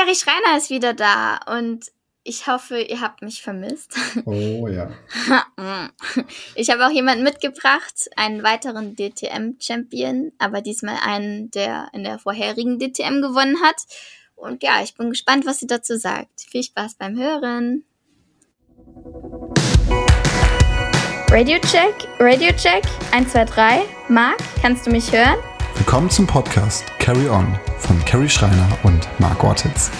Carrie Schreiner ist wieder da und ich hoffe, ihr habt mich vermisst. Oh ja. ich habe auch jemanden mitgebracht, einen weiteren DTM-Champion, aber diesmal einen, der in der vorherigen DTM gewonnen hat. Und ja, ich bin gespannt, was sie dazu sagt. Viel Spaß beim Hören. Radio Check, Radio Check, 1, 2, 3. Marc, kannst du mich hören? Willkommen zum Podcast Carry On von Carrie Schreiner und Marc Ortiz.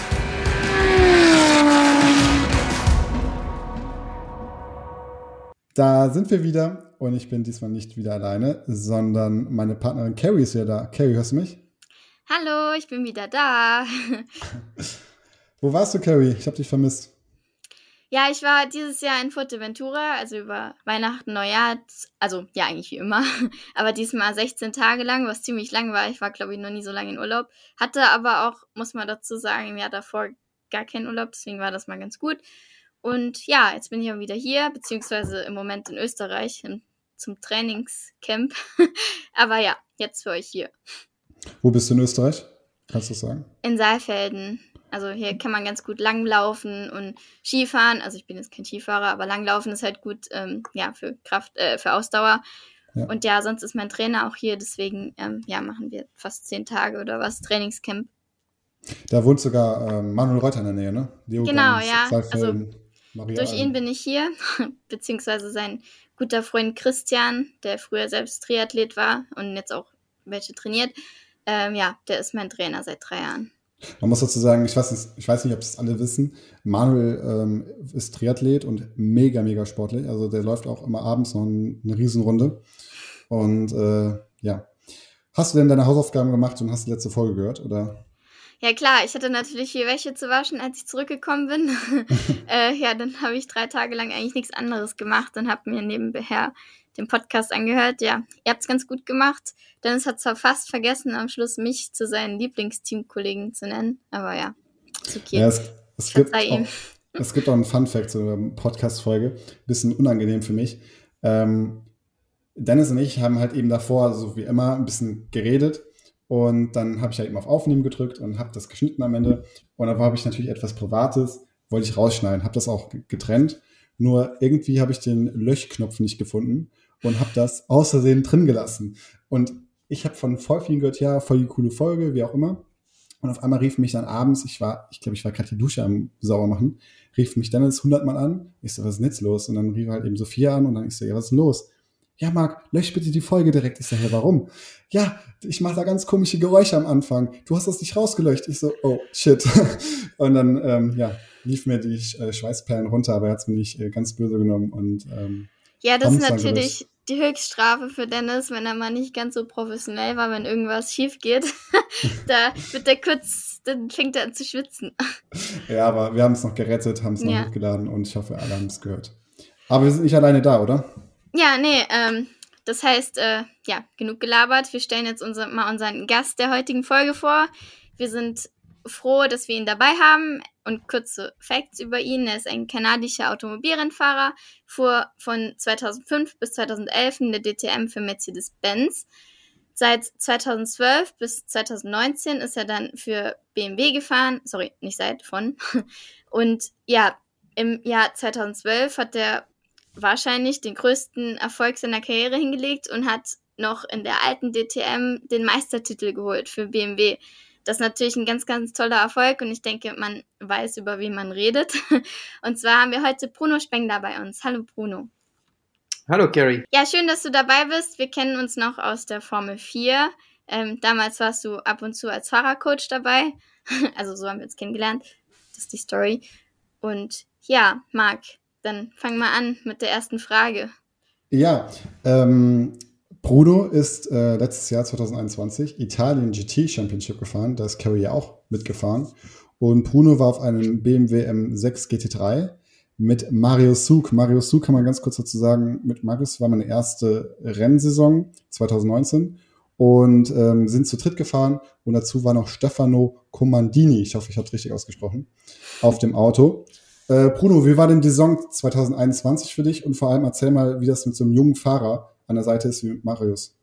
Da sind wir wieder und ich bin diesmal nicht wieder alleine, sondern meine Partnerin Carrie ist ja da. Carrie, hörst du mich? Hallo, ich bin wieder da. Wo warst du, Carrie? Ich habe dich vermisst. Ja, ich war dieses Jahr in Fuerteventura, also über Weihnachten, Neujahr, also ja, eigentlich wie immer, aber diesmal 16 Tage lang, was ziemlich lang war. Ich war, glaube ich, noch nie so lange in Urlaub. Hatte aber auch, muss man dazu sagen, im Jahr davor gar keinen Urlaub, deswegen war das mal ganz gut. Und ja, jetzt bin ich auch wieder hier, beziehungsweise im Moment in Österreich in, zum Trainingscamp. Aber ja, jetzt für euch hier. Wo bist du in Österreich? Kannst du das sagen? In Saalfelden. Also hier kann man ganz gut langlaufen und Skifahren. Also ich bin jetzt kein Skifahrer, aber langlaufen ist halt gut, ähm, ja, für Kraft, äh, für Ausdauer. Ja. Und ja, sonst ist mein Trainer auch hier, deswegen ähm, ja, machen wir fast zehn Tage oder was Trainingscamp. Da wohnt sogar ähm, Manuel Reuter in der Nähe, ne? Leo genau, ja. Also Maria Durch ihn bin ich hier, beziehungsweise sein guter Freund Christian, der früher selbst Triathlet war und jetzt auch welche trainiert. Ähm, ja, der ist mein Trainer seit drei Jahren. Man muss dazu sagen, ich weiß nicht, ich weiß nicht ob es alle wissen, Manuel ähm, ist Triathlet und mega, mega sportlich. Also der läuft auch immer abends noch eine Riesenrunde. Und äh, ja. Hast du denn deine Hausaufgaben gemacht und hast die letzte Folge gehört, oder? Ja klar, ich hatte natürlich viel Wäsche zu waschen, als ich zurückgekommen bin. äh, ja, dann habe ich drei Tage lang eigentlich nichts anderes gemacht und habe mir nebenher den Podcast angehört. Ja, ihr habt es ganz gut gemacht. Dennis hat zwar fast vergessen, am Schluss mich zu seinen Lieblingsteamkollegen zu nennen, aber ja, ist okay. Ja, es, es gibt auch, es gibt auch einen Fun-Fact zu der Podcast-Folge. Bisschen unangenehm für mich. Ähm, Dennis und ich haben halt eben davor, so wie immer, ein bisschen geredet und dann habe ich halt eben auf Aufnehmen gedrückt und habe das geschnitten am Ende. Und da habe ich natürlich etwas Privates, wollte ich rausschneiden, habe das auch getrennt. Nur irgendwie habe ich den Löschknopf nicht gefunden und habe das außersehen drin gelassen. Und ich habe von voll vielen gehört, ja, voll die coole Folge, wie auch immer. Und auf einmal rief mich dann abends, ich war, ich glaube, ich war gerade die Dusche am sauber machen, rief mich dann das hundertmal an. Ich so, was ist denn jetzt los? Und dann rief halt eben Sophia an und dann ich so, ja, was ist denn los? ja, Marc, lösch bitte die Folge direkt. Ich sage, ja, warum? Ja, ich mache da ganz komische Geräusche am Anfang. Du hast das nicht rausgelöscht. Ich so, oh, shit. Und dann, ähm, ja, lief mir die äh, Schweißperlen runter, aber er hat es mir nicht äh, ganz böse genommen. Und, ähm, ja, das ist natürlich die Höchststrafe für Dennis, wenn er mal nicht ganz so professionell war, wenn irgendwas schief geht. da wird der kurz, dann fängt er an zu schwitzen. ja, aber wir haben es noch gerettet, haben es noch ja. hochgeladen und ich hoffe, alle haben es gehört. Aber wir sind nicht alleine da, oder? Ja, nee, ähm, das heißt, äh, ja, genug gelabert. Wir stellen jetzt unser, mal unseren Gast der heutigen Folge vor. Wir sind froh, dass wir ihn dabei haben und kurze Facts über ihn. Er ist ein kanadischer Automobilrennfahrer, fuhr von 2005 bis 2011 in der DTM für Mercedes-Benz. Seit 2012 bis 2019 ist er dann für BMW gefahren, sorry, nicht seit, von. Und ja, im Jahr 2012 hat er wahrscheinlich den größten Erfolg seiner Karriere hingelegt und hat noch in der alten DTM den Meistertitel geholt für BMW. Das ist natürlich ein ganz, ganz toller Erfolg und ich denke, man weiß, über wen man redet. Und zwar haben wir heute Bruno Spengler bei uns. Hallo Bruno. Hallo Gary. Ja, schön, dass du dabei bist. Wir kennen uns noch aus der Formel 4. Ähm, damals warst du ab und zu als Fahrercoach dabei. Also so haben wir uns kennengelernt. Das ist die Story. Und ja, Marc, dann fang mal an mit der ersten Frage. Ja, ähm, Bruno ist äh, letztes Jahr 2021 Italien GT Championship gefahren. Da ist Carrie auch mitgefahren. Und Bruno war auf einem BMW M6 GT3 mit Marius Sug. Marius Sug kann man ganz kurz dazu sagen, mit Marius war meine erste Rennsaison 2019 und ähm, sind zu dritt gefahren und dazu war noch Stefano Comandini, ich hoffe, ich habe es richtig ausgesprochen, auf dem Auto. Äh, Bruno, wie war denn die Saison 2021 für dich? Und vor allem erzähl mal, wie das mit so einem jungen Fahrer an der Seite ist wie mit Marius.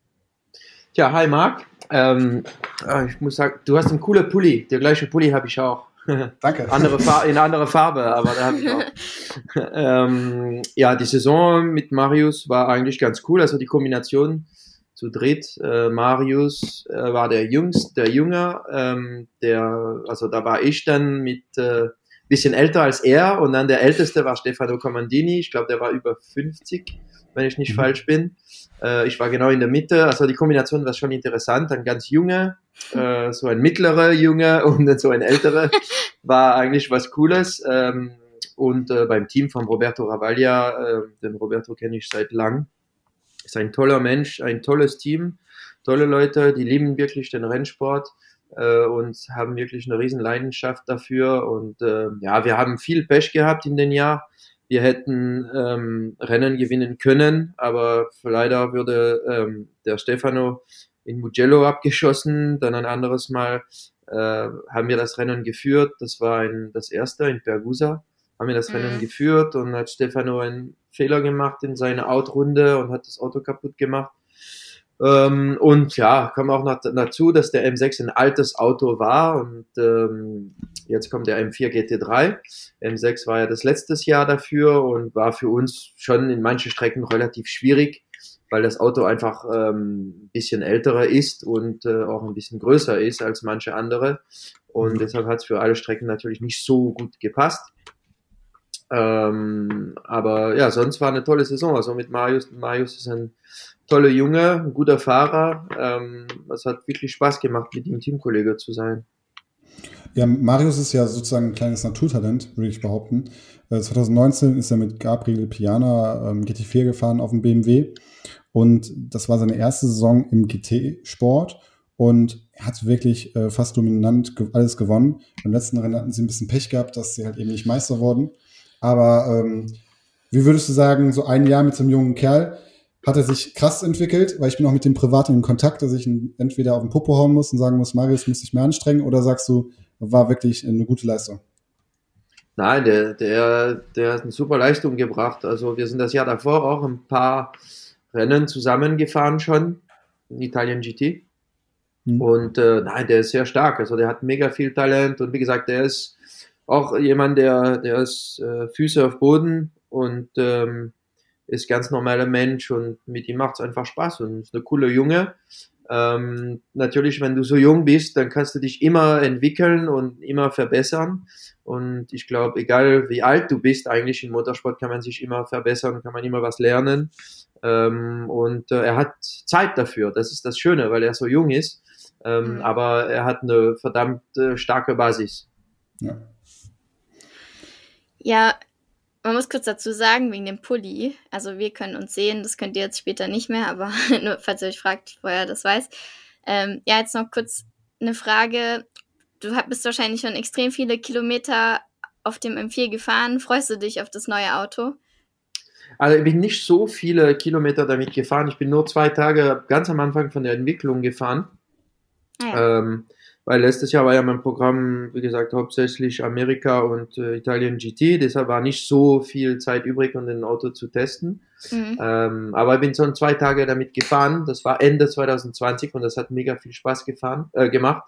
Ja, hi Marc. Ähm, ah, ich muss sagen, du hast einen coolen Pulli. Der gleiche Pulli habe ich auch. Danke. Andere in anderer Farbe, aber da habe ich auch. ähm, ja, die Saison mit Marius war eigentlich ganz cool. Also die Kombination zu dritt. Äh, Marius äh, war der Jüngste, der Junge, ähm, der, also da war ich dann mit äh, bisschen älter als er und dann der älteste war Stefano Comandini. Ich glaube, der war über 50, wenn ich nicht mhm. falsch bin. Äh, ich war genau in der Mitte. Also die Kombination war schon interessant. Ein ganz junge, äh, so ein mittlerer Junge und so ein älterer war eigentlich was Cooles. Ähm, und äh, beim Team von Roberto Ravaglia, äh, den Roberto kenne ich seit lang, ist ein toller Mensch, ein tolles Team, tolle Leute, die lieben wirklich den Rennsport äh, und haben wirklich eine riesen Leidenschaft dafür. Und äh, ja, wir haben viel Pech gehabt in den Jahr. Wir hätten ähm, Rennen gewinnen können, aber leider würde ähm, der Stefano in Mugello abgeschossen. Dann ein anderes Mal äh, haben wir das Rennen geführt. Das war ein, das erste in Pergusa. Haben wir das mhm. Rennen geführt und hat Stefano einen Fehler gemacht in seiner Outrunde und hat das Auto kaputt gemacht. Ähm, und ja, kam auch noch dazu, dass der M6 ein altes Auto war und ähm, jetzt kommt der M4 GT3. M6 war ja das letztes Jahr dafür und war für uns schon in manchen Strecken relativ schwierig, weil das Auto einfach ähm, ein bisschen älterer ist und äh, auch ein bisschen größer ist als manche andere. Und mhm. deshalb hat es für alle Strecken natürlich nicht so gut gepasst. Ähm, aber ja, sonst war eine tolle Saison. Also mit Marius, Marius ist ein toller Junge, ein guter Fahrer. Ähm, es hat wirklich Spaß gemacht, mit ihm Teamkollege zu sein. Ja, Marius ist ja sozusagen ein kleines Naturtalent, würde ich behaupten. 2019 äh, ist er mit Gabriel Piana ähm, GT4 gefahren auf dem BMW und das war seine erste Saison im GT-Sport und er hat wirklich äh, fast dominant alles gewonnen. Beim letzten Rennen hatten sie ein bisschen Pech gehabt, dass sie halt eben nicht Meister wurden. Aber ähm, wie würdest du sagen, so ein Jahr mit so einem jungen Kerl, hat er sich krass entwickelt, weil ich bin auch mit dem privat in Kontakt, dass ich ihn entweder auf den Popo hauen muss und sagen muss, Marius muss sich mehr anstrengen, oder sagst du, war wirklich eine gute Leistung? Nein, der, der, der hat eine super Leistung gebracht. Also wir sind das Jahr davor auch ein paar Rennen zusammengefahren schon in Italien GT. Mhm. Und äh, nein, der ist sehr stark. Also der hat mega viel Talent und wie gesagt, der ist auch jemand, der, der ist äh, Füße auf Boden und ähm, ist ganz normaler Mensch und mit ihm macht es einfach Spaß und ist eine coole Junge. Ähm, natürlich, wenn du so jung bist, dann kannst du dich immer entwickeln und immer verbessern. Und ich glaube, egal wie alt du bist, eigentlich im Motorsport kann man sich immer verbessern, kann man immer was lernen. Ähm, und äh, er hat Zeit dafür. Das ist das Schöne, weil er so jung ist. Ähm, mhm. Aber er hat eine verdammt äh, starke Basis. Ja. Ja, man muss kurz dazu sagen, wegen dem Pulli, also wir können uns sehen, das könnt ihr jetzt später nicht mehr, aber nur falls ihr euch fragt, woher das weiß. Ähm, ja, jetzt noch kurz eine Frage. Du bist wahrscheinlich schon extrem viele Kilometer auf dem M4 gefahren. Freust du dich auf das neue Auto? Also ich bin nicht so viele Kilometer damit gefahren. Ich bin nur zwei Tage ganz am Anfang von der Entwicklung gefahren. Ah ja. ähm, weil letztes Jahr war ja mein Programm, wie gesagt, hauptsächlich Amerika und äh, Italien GT, deshalb war nicht so viel Zeit übrig, um den Auto zu testen. Mhm. Ähm, aber ich bin schon zwei Tage damit gefahren, das war Ende 2020 und das hat mega viel Spaß gefahren, äh, gemacht.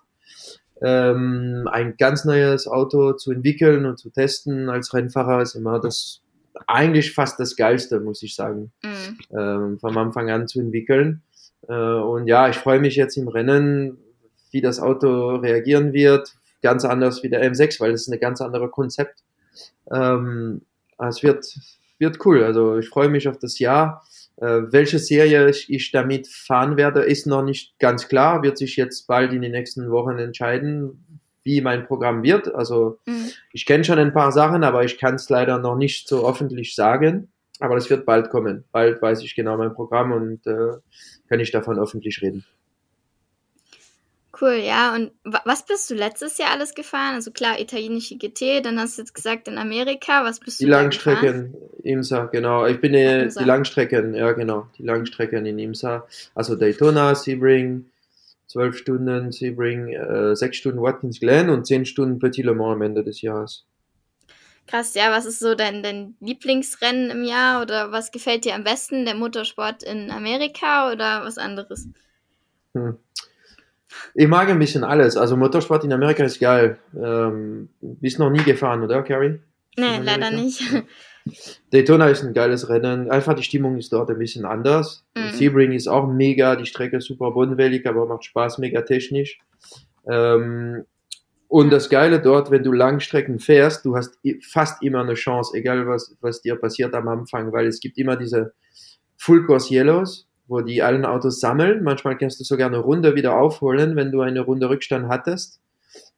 Ähm, ein ganz neues Auto zu entwickeln und zu testen als Rennfahrer ist immer das eigentlich fast das Geilste, muss ich sagen, mhm. ähm, vom Anfang an zu entwickeln. Äh, und ja, ich freue mich jetzt im Rennen wie das Auto reagieren wird. Ganz anders wie der M6, weil das ist ein ganz anderes Konzept. Ähm, es wird, wird cool. Also ich freue mich auf das Jahr. Äh, welche Serie ich, ich damit fahren werde, ist noch nicht ganz klar. Wird sich jetzt bald in den nächsten Wochen entscheiden, wie mein Programm wird. Also mhm. ich kenne schon ein paar Sachen, aber ich kann es leider noch nicht so öffentlich sagen. Aber das wird bald kommen. Bald weiß ich genau mein Programm und äh, kann ich davon öffentlich reden. Cool, ja. Und was bist du letztes Jahr alles gefahren? Also klar, italienische GT, dann hast du jetzt gesagt in Amerika. Was bist du Die Langstrecken, IMSA, genau. Ich bin äh, die Langstrecken, ja genau, die Langstrecken in IMSA. Also Daytona, Sebring, 12 Stunden Sebring, äh, 6 Stunden Watkins Glen und 10 Stunden Petit Le Mans am Ende des Jahres. Krass, ja, was ist so dein, dein Lieblingsrennen im Jahr oder was gefällt dir am besten? Der Motorsport in Amerika oder was anderes? Hm. Ich mag ein bisschen alles. Also Motorsport in Amerika ist geil. Ähm, bist noch nie gefahren, oder, Carrie? Nee, leider nicht. Daytona ist ein geiles Rennen. Einfach die Stimmung ist dort ein bisschen anders. Mhm. Sebring ist auch mega, die Strecke ist super bodenwellig, aber macht Spaß, mega technisch. Ähm, und das Geile dort, wenn du Langstrecken fährst, du hast fast immer eine Chance, egal was, was dir passiert am Anfang, weil es gibt immer diese Full Course Yellows, wo die allen Autos sammeln. Manchmal kannst du sogar eine Runde wieder aufholen, wenn du eine Runde Rückstand hattest,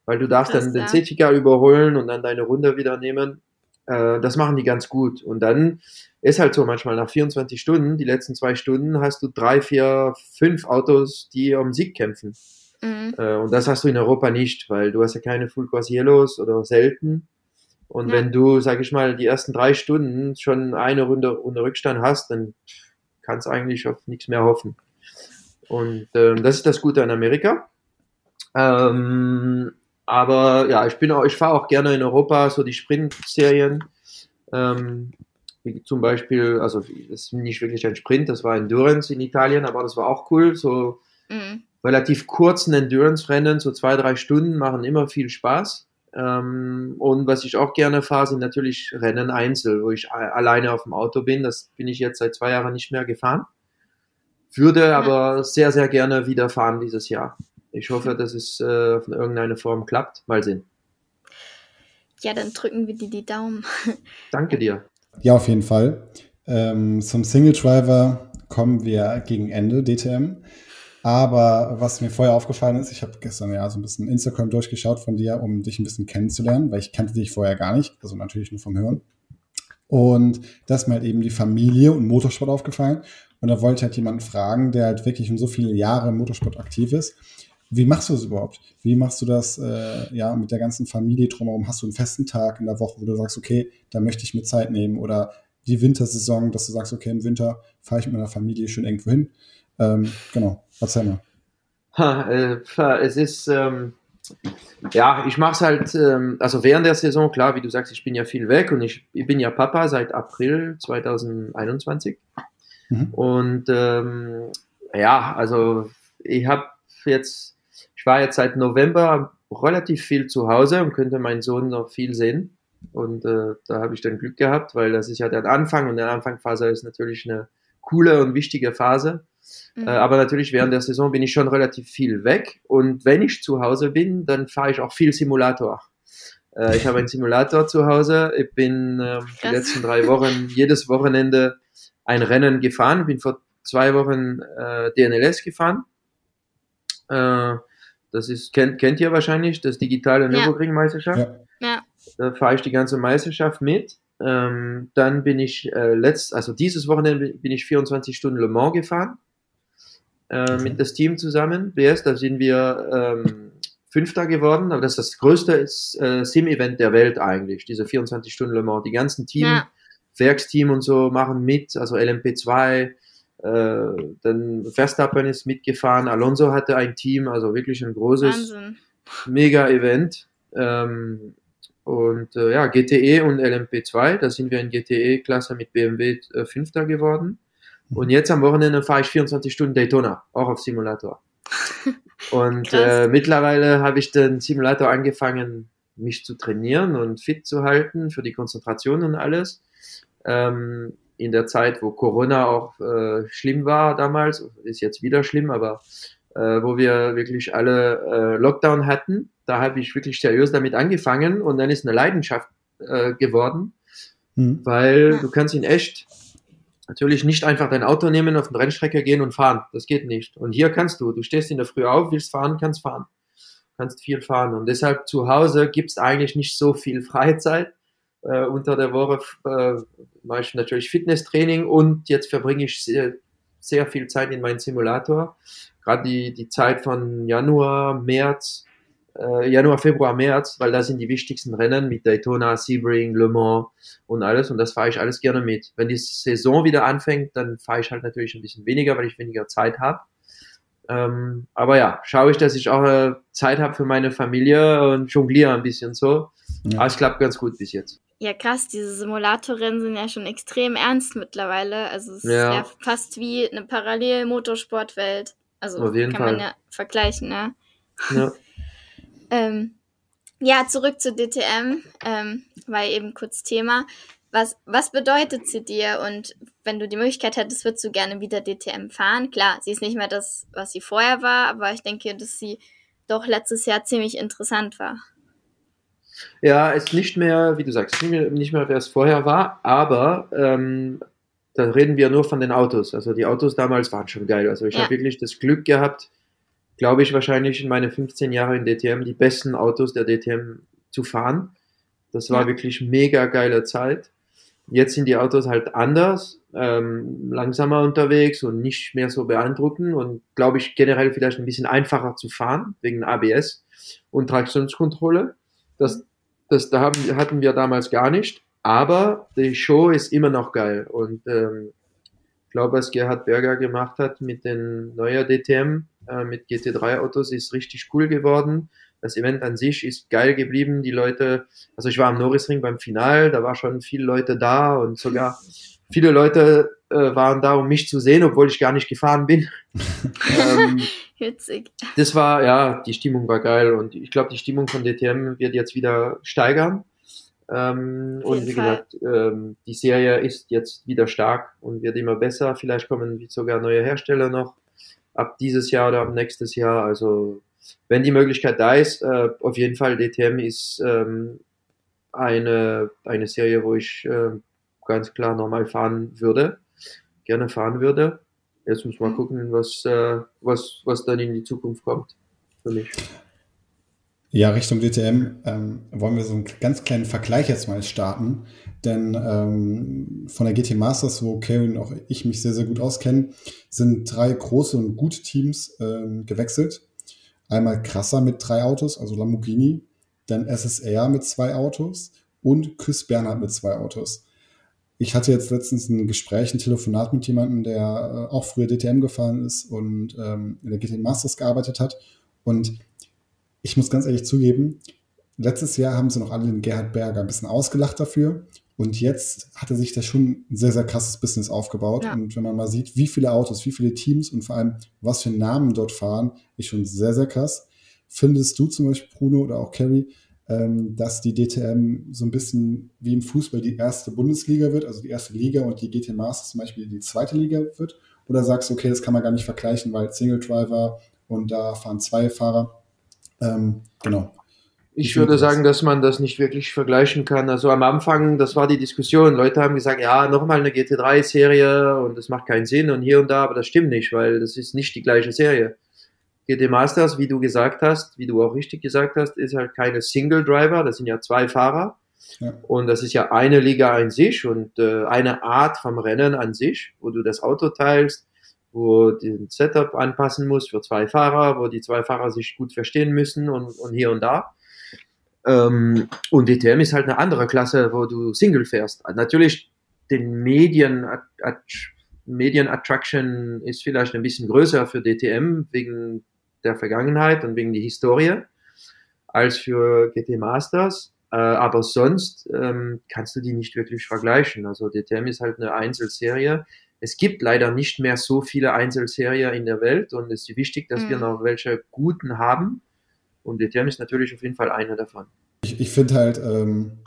weil du darfst Krass, dann den ja. überholen und dann deine Runde wieder nehmen. Äh, das machen die ganz gut. Und dann ist halt so, manchmal nach 24 Stunden, die letzten zwei Stunden, hast du drei, vier, fünf Autos, die um Sieg kämpfen. Mhm. Äh, und das hast du in Europa nicht, weil du hast ja keine Full Course Yellows oder selten. Und ja. wenn du, sag ich mal, die ersten drei Stunden schon eine Runde unter Rückstand hast, dann kannst eigentlich auf nichts mehr hoffen. Und ähm, das ist das Gute an Amerika. Ähm, aber ja, ich bin auch, ich fahre auch gerne in Europa so die Sprint-Serien. Ähm, wie zum Beispiel, also das ist nicht wirklich ein Sprint, das war Endurance in Italien, aber das war auch cool. So mhm. relativ kurzen Endurance-Rennen, so zwei, drei Stunden, machen immer viel Spaß. Ähm, und was ich auch gerne fahre, sind natürlich Rennen einzeln, wo ich alleine auf dem Auto bin. Das bin ich jetzt seit zwei Jahren nicht mehr gefahren. Würde aber sehr, sehr gerne wieder fahren dieses Jahr. Ich hoffe, dass es äh, in irgendeiner Form klappt. Mal sehen. Ja, dann drücken wir dir die Daumen. Danke dir. Ja, auf jeden Fall. Ähm, zum Single Driver kommen wir gegen Ende DTM. Aber was mir vorher aufgefallen ist, ich habe gestern ja so ein bisschen Instagram durchgeschaut von dir, um dich ein bisschen kennenzulernen, weil ich kannte dich vorher gar nicht, also natürlich nur vom Hören. Und da ist mir halt eben die Familie und Motorsport aufgefallen. Und da wollte ich halt jemanden fragen, der halt wirklich schon so viele Jahre im Motorsport aktiv ist. Wie machst du das überhaupt? Wie machst du das äh, ja mit der ganzen Familie drumherum? Hast du einen festen Tag in der Woche, wo du sagst, okay, da möchte ich mir Zeit nehmen? Oder die Wintersaison, dass du sagst, okay, im Winter fahre ich mit meiner Familie schön irgendwo hin? Ähm, genau, erzähl mal. Ha, äh, es ist, ähm, ja, ich mache es halt, ähm, also während der Saison, klar, wie du sagst, ich bin ja viel weg und ich, ich bin ja Papa seit April 2021. Mhm. Und ähm, ja, also ich habe jetzt, ich war jetzt seit November relativ viel zu Hause und könnte meinen Sohn noch viel sehen. Und äh, da habe ich dann Glück gehabt, weil das ist ja der Anfang und der Anfangphase ist natürlich eine coole und wichtige Phase. Mhm. Äh, aber natürlich während der Saison bin ich schon relativ viel weg. Und wenn ich zu Hause bin, dann fahre ich auch viel Simulator. Äh, ich habe einen Simulator zu Hause. Ich bin äh, die letzten drei Wochen jedes Wochenende ein Rennen gefahren. Bin vor zwei Wochen äh, DNLS gefahren. Das ist, kennt, kennt ihr wahrscheinlich, das digitale Nürburgring-Meisterschaft. Ja. ja. Da fahre ich die ganze Meisterschaft mit. Ähm, dann bin ich äh, letzt, also dieses Wochenende bin ich 24 Stunden Le Mans gefahren äh, mit das Team zusammen. BS, da sind wir ähm, Fünfter geworden, aber das ist das größte äh, Sim-Event der Welt eigentlich, diese 24 Stunden Le Mans. Die ganzen Team, ja. Werksteam und so machen mit, also LMP2, äh, dann Verstappen ist mitgefahren, Alonso hatte ein Team, also wirklich ein großes Mega-Event. Ähm, und äh, ja, GTE und LMP2, da sind wir in GTE-Klasse mit BMW äh, Fünfter geworden. Und jetzt am Wochenende fahre ich 24 Stunden Daytona, auch auf Simulator. Und äh, mittlerweile habe ich den Simulator angefangen, mich zu trainieren und fit zu halten für die Konzentration und alles. Ähm, in der Zeit, wo Corona auch äh, schlimm war damals, ist jetzt wieder schlimm, aber äh, wo wir wirklich alle äh, Lockdown hatten, da habe ich wirklich seriös damit angefangen und dann ist eine Leidenschaft äh, geworden, mhm. weil du kannst ihn echt natürlich nicht einfach dein Auto nehmen, auf eine Rennstrecke gehen und fahren. Das geht nicht. Und hier kannst du. Du stehst in der Früh auf, willst fahren, kannst fahren. Kannst viel fahren. Und deshalb zu Hause gibt es eigentlich nicht so viel Freizeit. Äh, unter der Woche äh, mache ich natürlich Fitnesstraining und jetzt verbringe ich sehr, sehr viel Zeit in meinem Simulator. Gerade die, die Zeit von Januar, März, äh, Januar, Februar, März, weil da sind die wichtigsten Rennen mit Daytona, Sebring, Le Mans und alles und das fahre ich alles gerne mit. Wenn die Saison wieder anfängt, dann fahre ich halt natürlich ein bisschen weniger, weil ich weniger Zeit habe. Ähm, aber ja, schaue ich, dass ich auch äh, Zeit habe für meine Familie und jongliere ein bisschen so. Ja. Aber es klappt ganz gut bis jetzt. Ja, krass, diese Simulatorrennen sind ja schon extrem ernst mittlerweile. Also es ja. ist ja fast wie eine Parallel-Motorsportwelt. Also Auf jeden kann Fall. man ja vergleichen, ne? Ja, ähm, ja zurück zu DTM, ähm, war eben kurz Thema. Was, was bedeutet sie dir? Und wenn du die Möglichkeit hättest, würdest du gerne wieder DTM fahren? Klar, sie ist nicht mehr das, was sie vorher war, aber ich denke, dass sie doch letztes Jahr ziemlich interessant war. Ja, ist nicht mehr, wie du sagst, nicht mehr, wer es vorher war, aber ähm, da reden wir nur von den Autos. Also die Autos damals waren schon geil. Also ich ja. habe wirklich das Glück gehabt, glaube ich, wahrscheinlich in meine 15 Jahre in DTM die besten Autos der DTM zu fahren. Das war ja. wirklich mega geile Zeit. Jetzt sind die Autos halt anders, ähm, langsamer unterwegs und nicht mehr so beeindruckend und glaube ich generell vielleicht ein bisschen einfacher zu fahren wegen ABS und Traktionskontrolle. Das, das da haben, hatten wir damals gar nicht, aber die Show ist immer noch geil und ähm, glaube, was Gerhard Berger gemacht hat mit den neuer DTM, äh, mit GT3 Autos, ist richtig cool geworden das Event an sich ist geil geblieben. Die Leute, also ich war am Norrisring beim Final, da war schon viele Leute da und sogar viele Leute äh, waren da, um mich zu sehen, obwohl ich gar nicht gefahren bin. ähm, Witzig. Das war, ja, die Stimmung war geil und ich glaube, die Stimmung von DTM wird jetzt wieder steigern. Ähm, und wie Fall. gesagt, ähm, die Serie ist jetzt wieder stark und wird immer besser. Vielleicht kommen sogar neue Hersteller noch ab dieses Jahr oder ab nächstes Jahr. Also wenn die Möglichkeit da ist, äh, auf jeden Fall DTM ist ähm, eine, eine Serie, wo ich äh, ganz klar nochmal fahren würde, gerne fahren würde. Jetzt muss man mhm. gucken, was, äh, was, was dann in die Zukunft kommt für mich. Ja, Richtung DTM ähm, wollen wir so einen ganz kleinen Vergleich jetzt mal starten. Denn ähm, von der GT Masters, wo Kevin und auch ich mich sehr, sehr gut auskennen, sind drei große und gute Teams ähm, gewechselt. Einmal Krasser mit drei Autos, also Lamborghini, dann SSR mit zwei Autos und Chris Bernhard mit zwei Autos. Ich hatte jetzt letztens ein Gespräch, ein Telefonat mit jemandem, der äh, auch früher DTM gefahren ist und ähm, in der GT Masters gearbeitet hat. Und ich muss ganz ehrlich zugeben, letztes Jahr haben sie noch alle den Gerhard Berger ein bisschen ausgelacht dafür. Und jetzt hatte sich da schon ein sehr, sehr krasses Business aufgebaut. Ja. Und wenn man mal sieht, wie viele Autos, wie viele Teams und vor allem, was für Namen dort fahren, ist schon sehr, sehr krass. Findest du zum Beispiel, Bruno oder auch Kerry, ähm, dass die DTM so ein bisschen wie im Fußball die erste Bundesliga wird, also die erste Liga und die GT Masters zum Beispiel die zweite Liga wird? Oder sagst du, okay, das kann man gar nicht vergleichen, weil Single Driver und da fahren zwei Fahrer? Ähm, genau. Ich würde sagen, dass man das nicht wirklich vergleichen kann. Also am Anfang, das war die Diskussion. Leute haben gesagt, ja, nochmal eine GT3-Serie und das macht keinen Sinn und hier und da, aber das stimmt nicht, weil das ist nicht die gleiche Serie. GT Masters, wie du gesagt hast, wie du auch richtig gesagt hast, ist halt keine Single Driver, das sind ja zwei Fahrer. Ja. Und das ist ja eine Liga an sich und äh, eine Art vom Rennen an sich, wo du das Auto teilst, wo den Setup anpassen musst für zwei Fahrer, wo die zwei Fahrer sich gut verstehen müssen und, und hier und da. Ähm, und DTM ist halt eine andere Klasse, wo du Single fährst. Natürlich, den Medien, Medien Attraction ist vielleicht ein bisschen größer für DTM wegen der Vergangenheit und wegen der Historie als für GT Masters. Äh, aber sonst ähm, kannst du die nicht wirklich vergleichen. Also DTM ist halt eine Einzelserie. Es gibt leider nicht mehr so viele Einzelserien in der Welt und es ist wichtig, dass mhm. wir noch welche guten haben. Und DTM ist natürlich auf jeden Fall einer davon. Ich, ich finde halt, ähm,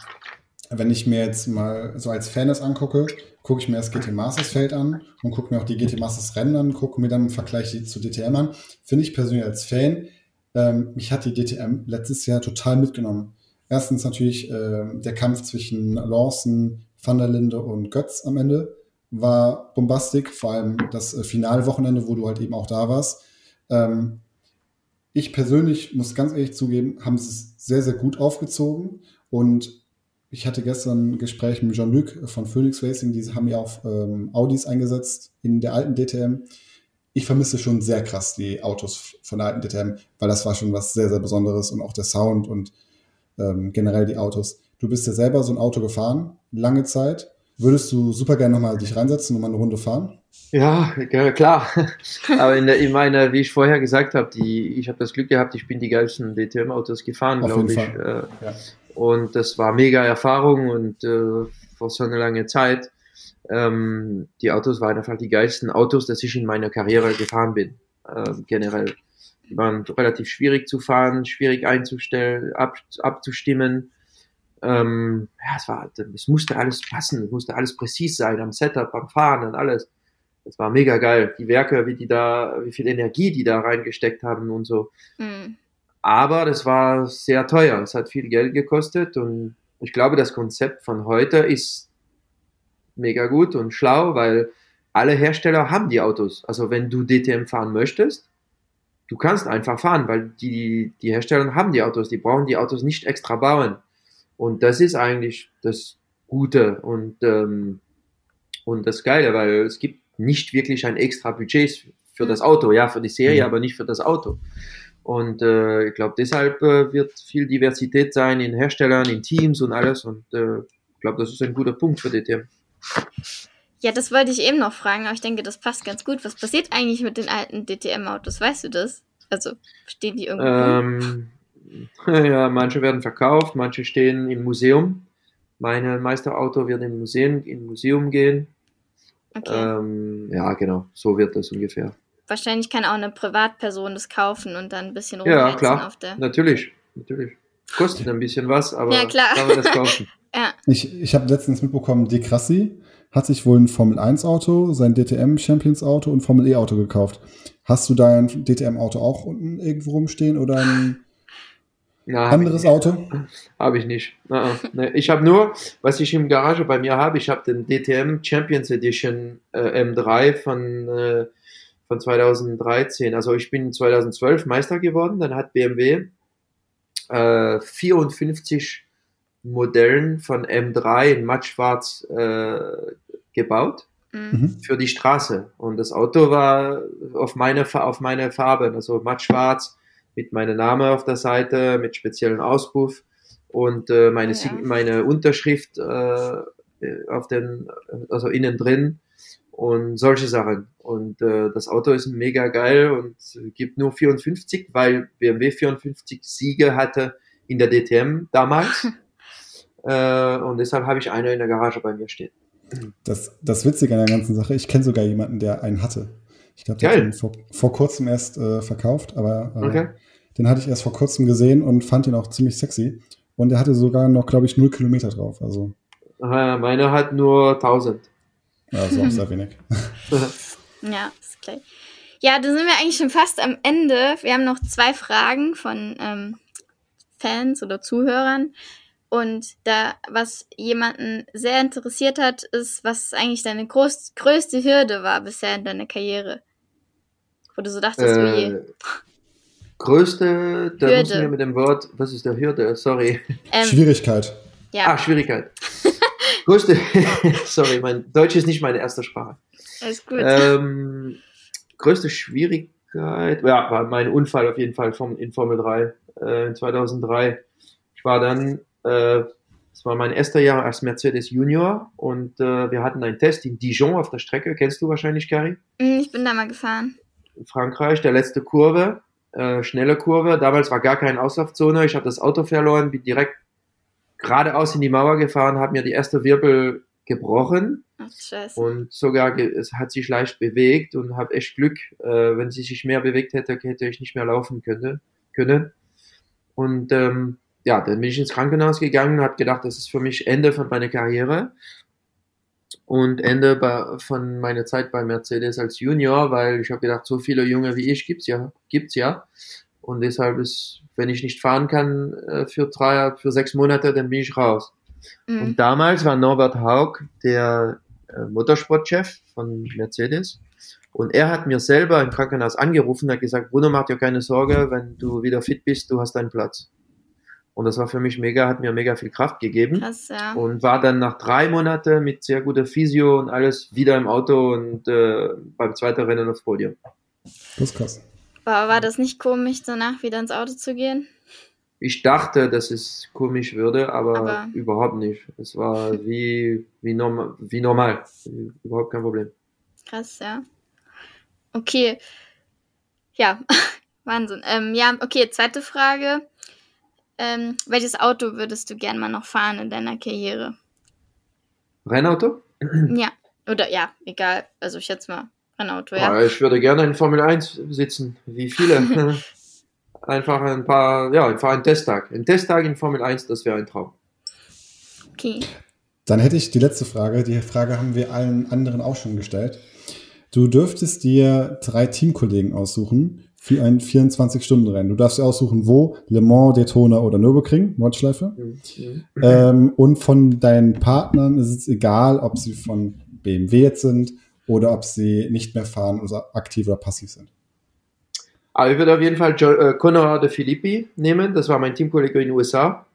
wenn ich mir jetzt mal so als Fan das angucke, gucke ich mir das GT Masters Feld an und gucke mir auch die GT Masters Rennen an, gucke mir dann im Vergleich zu DTM an. Finde ich persönlich als Fan, ähm, mich hat die DTM letztes Jahr total mitgenommen. Erstens natürlich äh, der Kampf zwischen Lawson, Van der Linde und Götz am Ende war bombastisch, vor allem das äh, Finalwochenende, wo du halt eben auch da warst. Ähm, ich persönlich muss ganz ehrlich zugeben, haben sie es sehr, sehr gut aufgezogen. Und ich hatte gestern ein Gespräch mit Jean-Luc von Phoenix Racing, die haben ja auch ähm, Audis eingesetzt in der alten DTM. Ich vermisse schon sehr krass die Autos von der alten DTM, weil das war schon was sehr, sehr Besonderes und auch der Sound und ähm, generell die Autos. Du bist ja selber so ein Auto gefahren, lange Zeit. Würdest du super gerne nochmal dich reinsetzen und mal eine Runde fahren? Ja, klar. Aber in, der, in meiner, wie ich vorher gesagt habe, die, ich habe das Glück gehabt, ich bin die geilsten DTM-Autos gefahren, glaube ich. Äh, ja. Und das war mega Erfahrung und äh, vor so einer lange Zeit. Ähm, die Autos waren einfach die geilsten Autos, dass ich in meiner Karriere gefahren bin, äh, generell. Die waren relativ schwierig zu fahren, schwierig einzustellen, ab, abzustimmen. Ähm, ja, es war, es musste alles passen, es musste alles präzise sein am Setup, beim Fahren und alles. Das war mega geil. Die Werke, wie die da, wie viel Energie die da reingesteckt haben und so. Mhm. Aber das war sehr teuer. Es hat viel Geld gekostet und ich glaube, das Konzept von heute ist mega gut und schlau, weil alle Hersteller haben die Autos. Also wenn du DTM fahren möchtest, du kannst einfach fahren, weil die, die Hersteller haben die Autos, die brauchen die Autos nicht extra bauen. Und das ist eigentlich das Gute und, ähm, und das Geile, weil es gibt nicht wirklich ein extra Budget für das Auto, ja, für die Serie, mhm. aber nicht für das Auto. Und äh, ich glaube, deshalb äh, wird viel Diversität sein in Herstellern, in Teams und alles. Und äh, ich glaube, das ist ein guter Punkt für DTM. Ja, das wollte ich eben noch fragen, aber ich denke, das passt ganz gut. Was passiert eigentlich mit den alten DTM-Autos? Weißt du das? Also stehen die irgendwo? Ähm, ja, manche werden verkauft, manche stehen im Museum. Mein Meisterauto wird im Museum, im Museum gehen. Okay. Ähm, ja, genau, so wird das ungefähr. Wahrscheinlich kann auch eine Privatperson das kaufen und dann ein bisschen rumheizen ja, klar. auf der. Natürlich, natürlich. Kostet ein bisschen was, aber ja, klar. kann man das kaufen. ja. Ich, ich habe letztens mitbekommen, De Crassi hat sich wohl ein Formel 1 Auto, sein DTM Champions Auto und Formel E Auto gekauft. Hast du dein DTM Auto auch unten irgendwo rumstehen oder ein Na, anderes Auto? Habe ich nicht. Na, na, ich habe nur, was ich im Garage bei mir habe, ich habe den DTM Champions Edition äh, M3 von, äh, von 2013. Also ich bin 2012 Meister geworden, dann hat BMW äh, 54 Modellen von M3 in mattschwarz äh, gebaut mhm. für die Straße. Und das Auto war auf meine, auf meine Farben, also mattschwarz mit meinem Namen auf der Seite, mit speziellen Auspuff und äh, meine, ja. meine Unterschrift äh, auf den, also innen drin und solche Sachen. Und äh, das Auto ist mega geil und gibt nur 54, weil BMW 54 Siege hatte in der DTM damals. äh, und deshalb habe ich eine in der Garage bei mir stehen. Das, das Witzige an der ganzen Sache, ich kenne sogar jemanden, der einen hatte. Ich glaube, der hat ihn vor, vor kurzem erst äh, verkauft, aber äh, okay. den hatte ich erst vor kurzem gesehen und fand ihn auch ziemlich sexy. Und er hatte sogar noch, glaube ich, null Kilometer drauf. Also. Aha, meine hat nur 1000. Ja, ist auch sehr wenig. ja, ist klar. Ja, da sind wir eigentlich schon fast am Ende. Wir haben noch zwei Fragen von ähm, Fans oder Zuhörern. Und da, was jemanden sehr interessiert hat, ist, was eigentlich deine groß, größte Hürde war bisher in deiner Karriere. Wo du so dachtest, äh, oh je. Größte, da Hürde. müssen wir mit dem Wort, was ist der Hürde? Sorry. Ähm, Schwierigkeit. Ja. Ah, Schwierigkeit. größte, sorry, mein Deutsch ist nicht meine erste Sprache. Alles gut. Ähm, größte Schwierigkeit, ja, war mein Unfall auf jeden Fall in Formel 3 äh, in 2003. Ich war dann äh, das war mein erster Jahr als Mercedes Junior und äh, wir hatten einen Test in Dijon auf der Strecke. Kennst du wahrscheinlich, Carrie? Mm, ich bin da mal gefahren. In Frankreich, der letzte Kurve, äh, schnelle Kurve. Damals war gar keine Auslaufzone. Ich habe das Auto verloren, bin direkt geradeaus in die Mauer gefahren, habe mir die erste Wirbel gebrochen. Ach, scheiße. Und sogar, es hat sich leicht bewegt und habe echt Glück. Äh, wenn sie sich mehr bewegt hätte, hätte ich nicht mehr laufen können. können. Und ähm, ja, dann bin ich ins Krankenhaus gegangen, habe gedacht, das ist für mich Ende von meiner Karriere und Ende bei, von meiner Zeit bei Mercedes als Junior, weil ich habe gedacht, so viele Junge wie ich gibt's ja, gibt's ja. Und deshalb ist, wenn ich nicht fahren kann äh, für drei, für sechs Monate, dann bin ich raus. Mhm. Und damals war Norbert Haug der äh, Motorsportchef von Mercedes. Und er hat mir selber im Krankenhaus angerufen und hat gesagt, Bruno, mach dir keine Sorge, wenn du wieder fit bist, du hast deinen Platz. Und das war für mich mega, hat mir mega viel Kraft gegeben. Krass, ja. Und war dann nach drei Monaten mit sehr guter Physio und alles wieder im Auto und äh, beim zweiten Rennen aufs Podium. Das ist krass. Aber war das nicht komisch, danach wieder ins Auto zu gehen? Ich dachte, dass es komisch würde, aber, aber überhaupt nicht. Es war wie, wie, norm wie normal. Überhaupt kein Problem. Krass, ja. Okay. Ja, Wahnsinn. Ähm, ja, okay, zweite Frage. Ähm, welches Auto würdest du gern mal noch fahren in deiner Karriere? Rennauto? Ja, oder ja, egal. Also ich jetzt mal Rennauto, ja. ja. Ich würde gerne in Formel 1 sitzen, wie viele. einfach ein paar, ja, einfach ein Testtag. Ein Testtag in Formel 1, das wäre ein Traum. Okay. Dann hätte ich die letzte Frage. Die Frage haben wir allen anderen auch schon gestellt. Du dürftest dir drei Teamkollegen aussuchen für ein 24-Stunden-Rennen. Du darfst dir aussuchen, wo, Le Mans, Daytona oder Nürburgring, Nordschleife. Mhm. Ähm, und von deinen Partnern ist es egal, ob sie von BMW jetzt sind oder ob sie nicht mehr fahren oder aktiv oder passiv sind. Aber ich würde auf jeden Fall äh, Conor de Filippi nehmen. Das war mein Teamkollege in den USA.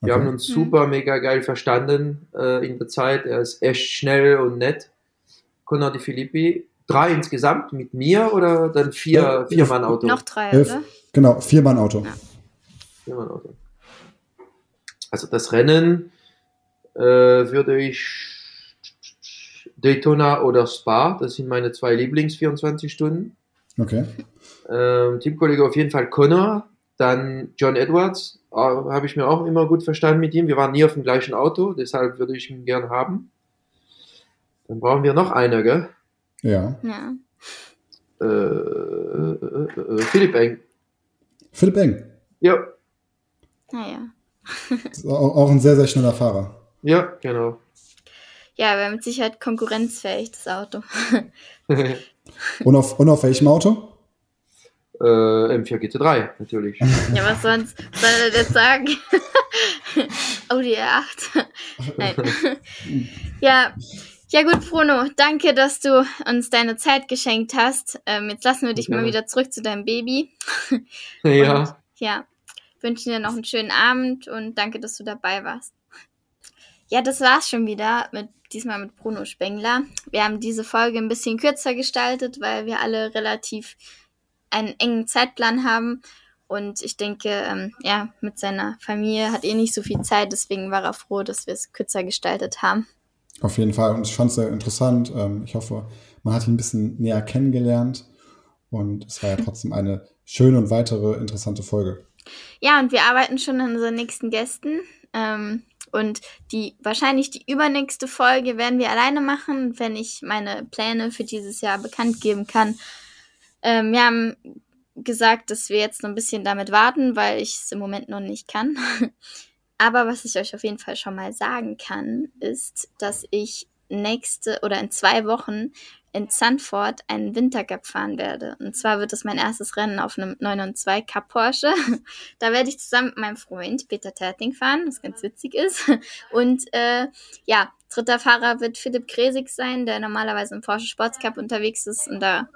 Wir okay. haben uns super, mega geil verstanden äh, in der Zeit. Er ist echt schnell und nett. Conor de Filippi. Drei insgesamt mit mir oder dann vier, ja, vier Mann Auto? Noch drei, Elf, oder? Genau, vier Mann Auto. Ja. Vier Mann Auto. Also das Rennen äh, würde ich Daytona oder Spa, das sind meine zwei Lieblings 24 Stunden. Okay. Ähm, Teamkollege auf jeden Fall Connor, dann John Edwards, äh, habe ich mir auch immer gut verstanden mit ihm. Wir waren nie auf dem gleichen Auto, deshalb würde ich ihn gern haben. Dann brauchen wir noch einer, gell? Ja. ja. Äh, äh, äh, Philipp Eng. Philipp Eng? Ja. Naja. auch, auch ein sehr, sehr schneller Fahrer. Ja, genau. Ja, wäre mit Sicherheit konkurrenzfähig, das Auto. und, auf, und auf welchem Auto? Äh, M4 GT3, natürlich. Ja, was sonst soll er jetzt sagen? Audi R8. Nein. ja. Ja gut, Bruno, danke, dass du uns deine Zeit geschenkt hast. Ähm, jetzt lassen wir dich ja. mal wieder zurück zu deinem Baby. ja. Und, ja, wünschen dir noch einen schönen Abend und danke, dass du dabei warst. Ja, das war's schon wieder mit diesmal mit Bruno Spengler. Wir haben diese Folge ein bisschen kürzer gestaltet, weil wir alle relativ einen engen Zeitplan haben. Und ich denke, ähm, ja, mit seiner Familie hat er nicht so viel Zeit, deswegen war er froh, dass wir es kürzer gestaltet haben. Auf jeden Fall. Und ich fand es sehr interessant. Ähm, ich hoffe, man hat ihn ein bisschen näher kennengelernt. Und es war ja trotzdem eine schöne und weitere interessante Folge. Ja, und wir arbeiten schon an unseren nächsten Gästen. Ähm, und die wahrscheinlich die übernächste Folge werden wir alleine machen, wenn ich meine Pläne für dieses Jahr bekannt geben kann. Ähm, wir haben gesagt, dass wir jetzt noch ein bisschen damit warten, weil ich es im Moment noch nicht kann. Aber was ich euch auf jeden Fall schon mal sagen kann, ist, dass ich nächste oder in zwei Wochen in Zandvoort einen Wintercup fahren werde. Und zwar wird es mein erstes Rennen auf einem 992 Cup Porsche. da werde ich zusammen mit meinem Freund Peter Terting fahren, was ganz witzig ist. Und äh, ja, dritter Fahrer wird Philipp Kresig sein, der normalerweise im Porsche Sports Cup unterwegs ist und da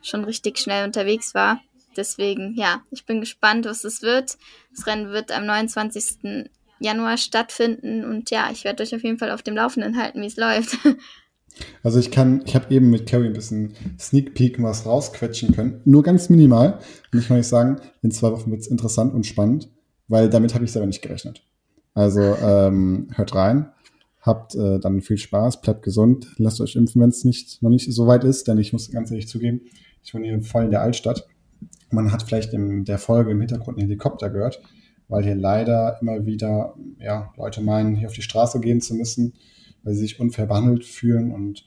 schon richtig schnell unterwegs war. Deswegen, ja, ich bin gespannt, was es wird. Das Rennen wird am 29. Januar stattfinden und ja, ich werde euch auf jeden Fall auf dem Laufenden halten, wie es läuft. Also ich kann, ich habe eben mit Carrie ein bisschen Sneak Peek was rausquetschen können. Nur ganz minimal. Und ich kann euch sagen, in zwei Wochen wird es interessant und spannend, weil damit habe ich selber nicht gerechnet. Also ähm, hört rein, habt äh, dann viel Spaß, bleibt gesund, lasst euch impfen, wenn es nicht, noch nicht so weit ist, denn ich muss ganz ehrlich zugeben, ich wohne hier voll in der Altstadt. Man hat vielleicht in der Folge im Hintergrund einen Helikopter gehört, weil hier leider immer wieder ja, Leute meinen, hier auf die Straße gehen zu müssen weil sie sich unfair behandelt fühlen und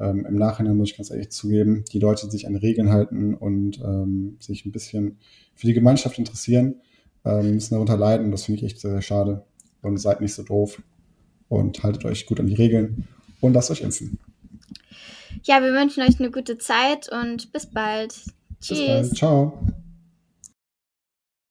ähm, im Nachhinein muss ich ganz ehrlich zugeben, die Leute, die sich an Regeln halten und ähm, sich ein bisschen für die Gemeinschaft interessieren, ähm, müssen darunter leiden. Das finde ich echt sehr, sehr schade. Und seid nicht so doof und haltet euch gut an die Regeln und lasst euch impfen. Ja, wir wünschen euch eine gute Zeit und bis bald. Tschüss. Bis bald. Ciao.